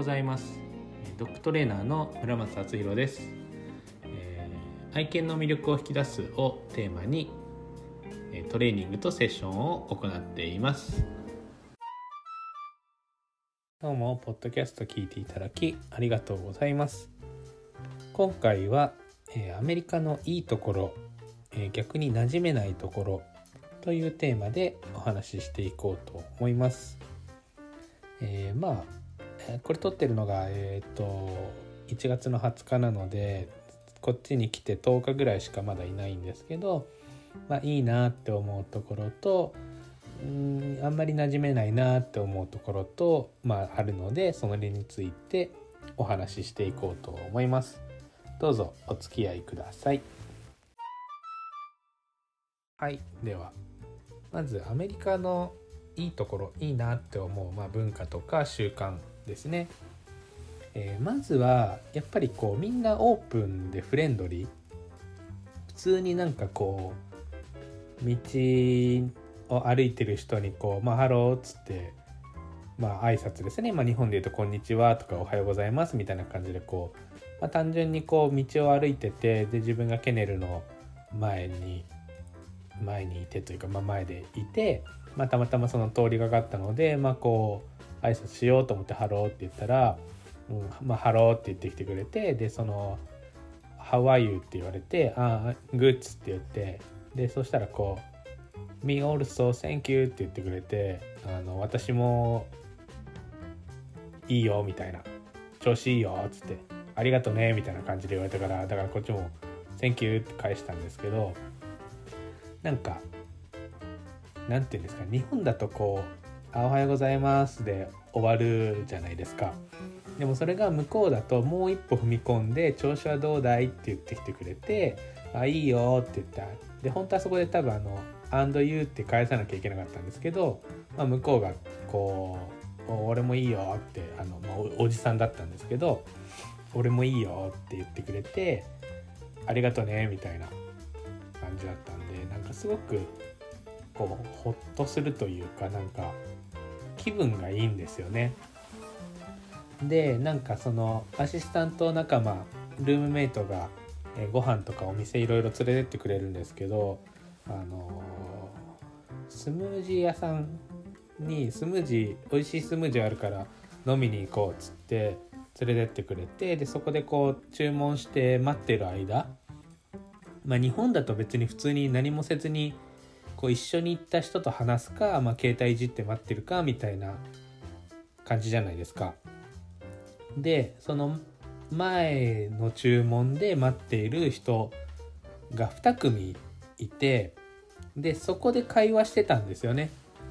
ございます。ドッグトレーナーの村松敦弘です、えー、愛犬の魅力を引き出すをテーマにトレーニングとセッションを行っています。どうもポッドキャスト聞いていただきありがとうございます。今回は、えー、アメリカのいいところ、えー、逆に馴染めないところというテーマでお話ししていこうと思います。えー、まあこれ撮ってるのが、えーと、1月の20日なのでこっちに来て10日ぐらいしかまだいないんですけど、まあ、いいなって思うところとうんあんまり馴染めないなって思うところと、まあ、あるのでその例についてお話ししていこうと思います。どうぞお付き合いください。はい、ではまずアメリカのいいところいいなって思う、まあ、文化とか習慣ですね、えー、まずはやっぱりこうみんなオープンでフレンドリー。普通になんかこう道を歩いてる人にこう「まあ、 Hello」っつってまあ挨拶ですね、まあ、日本で言うと「こんにちは」とか「おはようございます」みたいな感じでこう、まあ、単純にこう道を歩いててで自分がケネルの前に前にいてというか、まあ、前でいて、まあ、たまたまその通りがかったので、まあ、こう挨拶しようと思って「Hello」って言ったら「うんまあ、ハロー」って言ってきてくれてでその「How are you?」って言われて「ああ Good」って言ってでそしたらこう「Me also thank you」って言ってくれてあの私もいいよみたいな調子いいよっつってありがとねみたいな感じで言われたからだからこっちも「Thank you」って返したんですけどなんかなんていうんですか日本だとこう「あおはようございます」で終わるじゃないですかでもそれが向こうだともう一歩踏み込んで「調子はどうだい?」って言ってきてくれて「あいいよ」って言ったで本当はそこで多分あの「and you」って返さなきゃいけなかったんですけど、まあ、向こうがこう「俺もいいよ」ってあの、まあ、おじさんだったんですけど「俺もいいよ」って言ってくれて「ありがとね」みたいな感じだったんでなんかすごくこうほっとするというかなんか気分がいいんですよね。でなんかそのアシスタント仲間ルームメイトがえご飯とかお店いろいろ連れてってくれるんですけどあのスムージー屋さんにスムージー美味しいスムージーあるから飲みに行こうっつって連れてってくれてでそこでこう注文して待ってる間まあ、日本だと別に普通に何もせずにこう一緒に行った人と話すか、まあ、携帯いじって待ってるかみたいな感じじゃないですか。でその前の注文で待っている人が2組いてでそこで会話してたんですよね。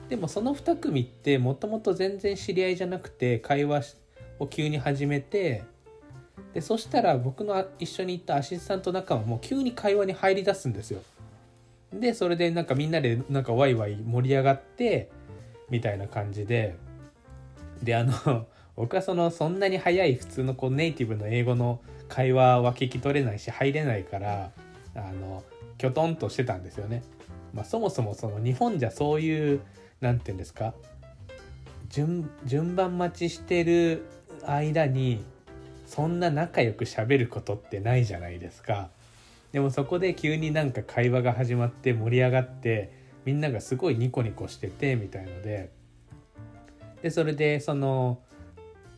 でもその2組ってもともと全然知り合いじゃなくて会話を急に始めてでそしたら僕の一緒に行ったアシスタント仲間も急に会話に入りだすんですよ。でそれでなんかみんなでなんかワイワイ盛り上がってみたいな感じでであの 僕はそのそんなに早い普通のこうネイティブの英語の会話は聞き取れないし入れないからあのきょとんとしてたんですよね。まあ、そもそもその日本じゃそういう何て言うんですか順順番待ちしてる間にそんな仲良くしゃべることってないじゃないですかでもそこで急になんか会話が始まって盛り上がってみんながすごいニコニコしててみたいのででそれでその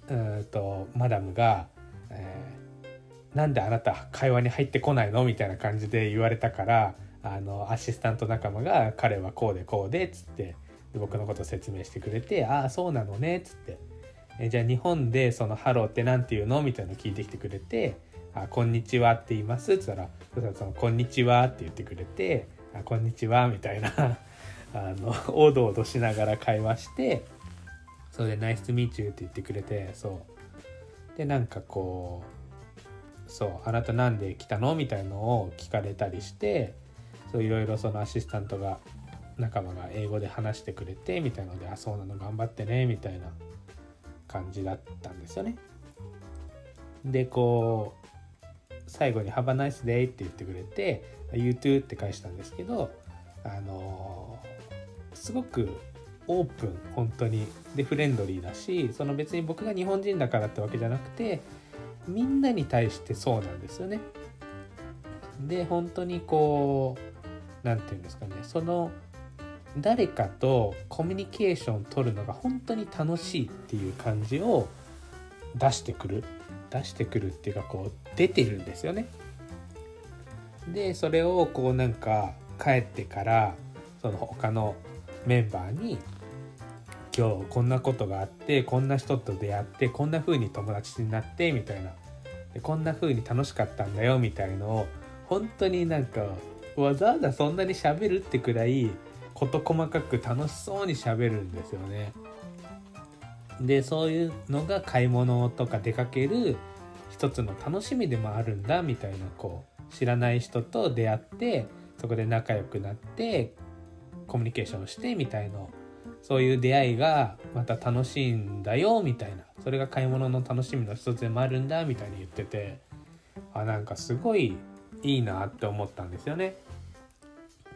うんとマダムが、えー、なんであなた会話に入ってこないの?」みたいな感じで言われたからあのアシスタント仲間が「彼はこうでこうで」っつって僕のこと説明してくれて「ああそうなのね」っつってえじゃあ日本でそのハローって何て言うのみたいなの聞いてきてくれて「あこんにちは」って言いますっつったらそしたらその「こんにちは」って言ってくれて「あこんにちは」みたいな あのおどおどしながら会話してそれで「ナイスミーチュー」って言ってくれてそうでなんかこうそう「あなた何で来たの?」みたいのを聞かれたりしてそういろいろそのアシスタントが仲間が英語で話してくれてみたいので「あそうなの頑張ってね」みたいな感じだったんですよね。でこう最後に「Have a nice day」って言ってくれて「You too」って返したんですけどあのすごくオープン本当に。でフレンドリーだしその別に僕が日本人だからってわけじゃなくてみんなに対してそうなんですよね。で本当にこう何て言うんですかね。その誰かとコミュニケーション取るのが本当に楽しいっていう感じを出してくる。出してくるっていうかこう出てるんですよね。でそれをこうなんか帰ってからその他のメンバーに今日こんなことがあってこんな人と出会ってこんな風に友達になってみたいなでこんな風に楽しかったんだよみたいのを本当になんかわざわざそんなに喋るってくらい事細かく楽しそうに喋るんですよね。でそういうのが買い物とか出かける一つの楽しみでもあるんだみたいなこう知らない人と出会ってそこで仲良くなってコミュニケーションしてみたいのそういう出会いがまた楽しいんだよみたいなそれが買い物の楽しみの一つでもあるんだみたいに言っててあなんかすごいいいなって思ったんですよね。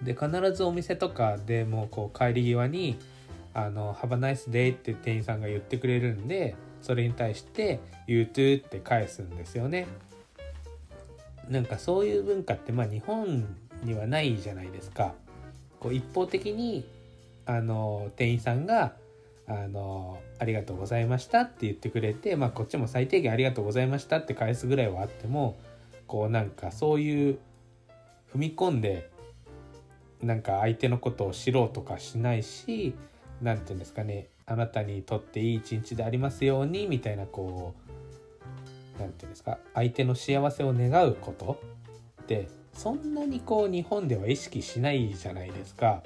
で必ずお店とかでもこう帰り際に「あの Have a nice day」って店員さんが言ってくれるんでそれに対して「You too」って返すんですよね。なんかそういう文化ってまあ日本にはないじゃないですか。こう一方的にあの店員さんがあの「ありがとうございました」って言ってくれて、まあ、こっちも最低限「ありがとうございました」って返すぐらいはあってもこうなんかそういう踏み込んでなんか相手のことを知ろうとかしないし何て言うんですかねあなたにとっていい一日でありますようにみたいなこう何て言うんですか相手の幸せを願うことってそんなにこう日本では意識しないじゃないですか。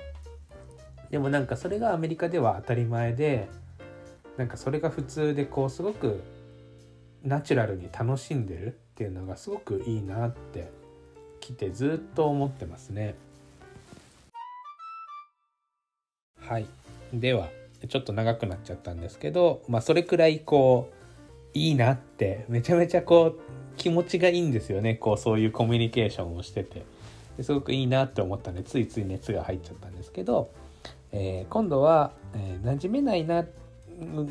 でもなんかそれがアメリカでは当たり前でなんかそれが普通でこうすごくナチュラルに楽しんでるっていうのがすごくいいなって来てずっと思ってますね。はいではちょっと長くなっちゃったんですけど、まあ、それくらいこういいなってめちゃめちゃこう気持ちがいいんですよねこうそういうコミュニケーションをしててすごくいいなって思ったんでついつい熱が入っちゃったんですけど、えー、今度は、えー、馴染めないな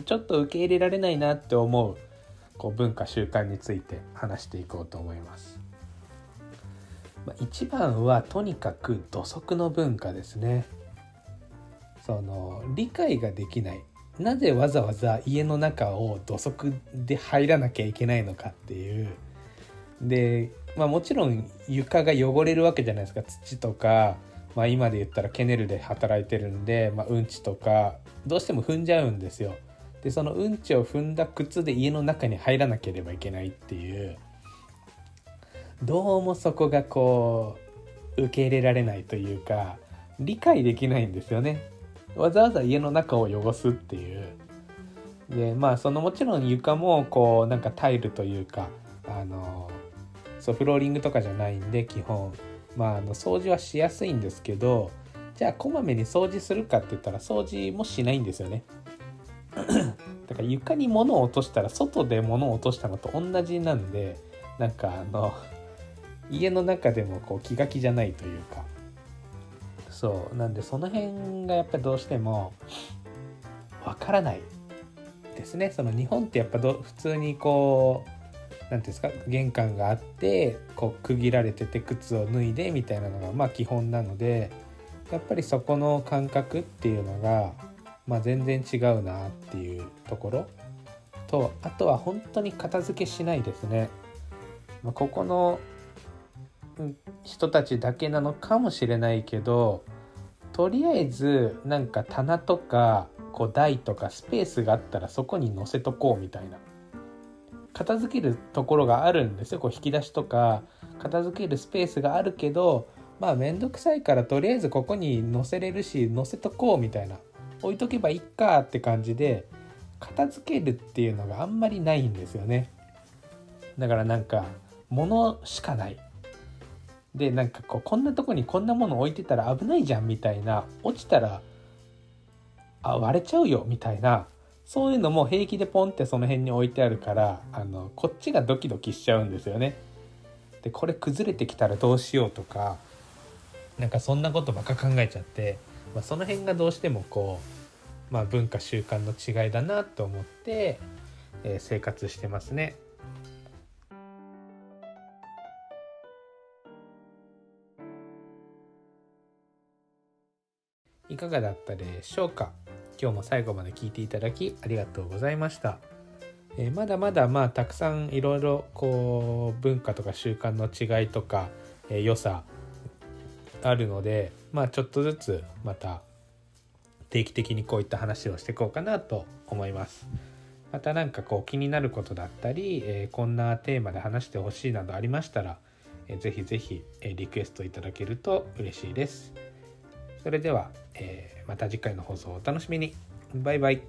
ちょっと受け入れられないなって思うこう文化習慣について話していこうと思います。まあ、一番はとにかく土足の文化ですね。その理解ができないなぜわざわざ家の中を土足で入らなきゃいけないのかっていうで、まあ、もちろん床が汚れるわけじゃないですか土とか、まあ、今で言ったらケネルで働いてるんで、まあ、うんちとかどうしても踏んじゃうんですよ。でそのうんちを踏んだ靴で家の中に入らなければいけないっていうどうもそこがこう受け入れられないというか理解できないんですよね。わざわざ家の中を汚すっていう。でまあそのもちろん床もこうなんかタイルというかあのそうフローリングとかじゃないんで基本。まああの掃除はしやすいんですけどじゃあこまめに掃除するかって言ったら掃除もしないんですよね。だから床に物を落としたら外で物を落としたのと同じなんでなんかあの家の中でもこう気が気じゃないというか。そう。なんでその辺がやっぱどうしてもわからないですね。その日本ってやっぱど普通にこう何ていうんですか玄関があってこう区切られてて靴を脱いでみたいなのがまあ基本なのでやっぱりそこの感覚っていうのが、まあ、全然違うなっていうところ。とあとは本当に片付けしないですね。まあ、ここの人たちだけなのかもしれないけどとりあえずなんか棚とかこう台とかスペースがあったらそこに載せとこうみたいな。片付けるところがあるんですよ。こう引き出しとか片付けるスペースがあるけどまあ面倒くさいからとりあえずここに載せれるし載せとこうみたいな。置いとけばいいかって感じで片付けるっていうのがあんまりないんですよね。だからなんか物しかない。でなんかこうこんなとこにこんなもの置いてたら危ないじゃんみたいな落ちたらあ割れちゃうよみたいなそういうのも平気でポンってその辺に置いてあるからあのこっちがドキドキしちゃうんですよね。でこれ崩れてきたらどうしようとかなんかそんなことばっか考えちゃって、まあ、その辺がどうしてもこうまあ、文化習慣の違いだなと思って、えー、生活してますね。いかがだったでしょうか？今日も最後まで聞いていただきありがとうございました。えー、まだまだまあたくさんいろいろこう文化とか習慣の違いとか、えー、良さあるのでまあちょっとずつまた定期的にこういった話をしていこうかなと思います。また何かこう気になることだったり、えー、こんなテーマで話してほしいなどありましたら、えー、ぜひぜひ、えー、リクエストいただけると嬉しいです。それでは、えー、また次回の放送をお楽しみに。バイバイ。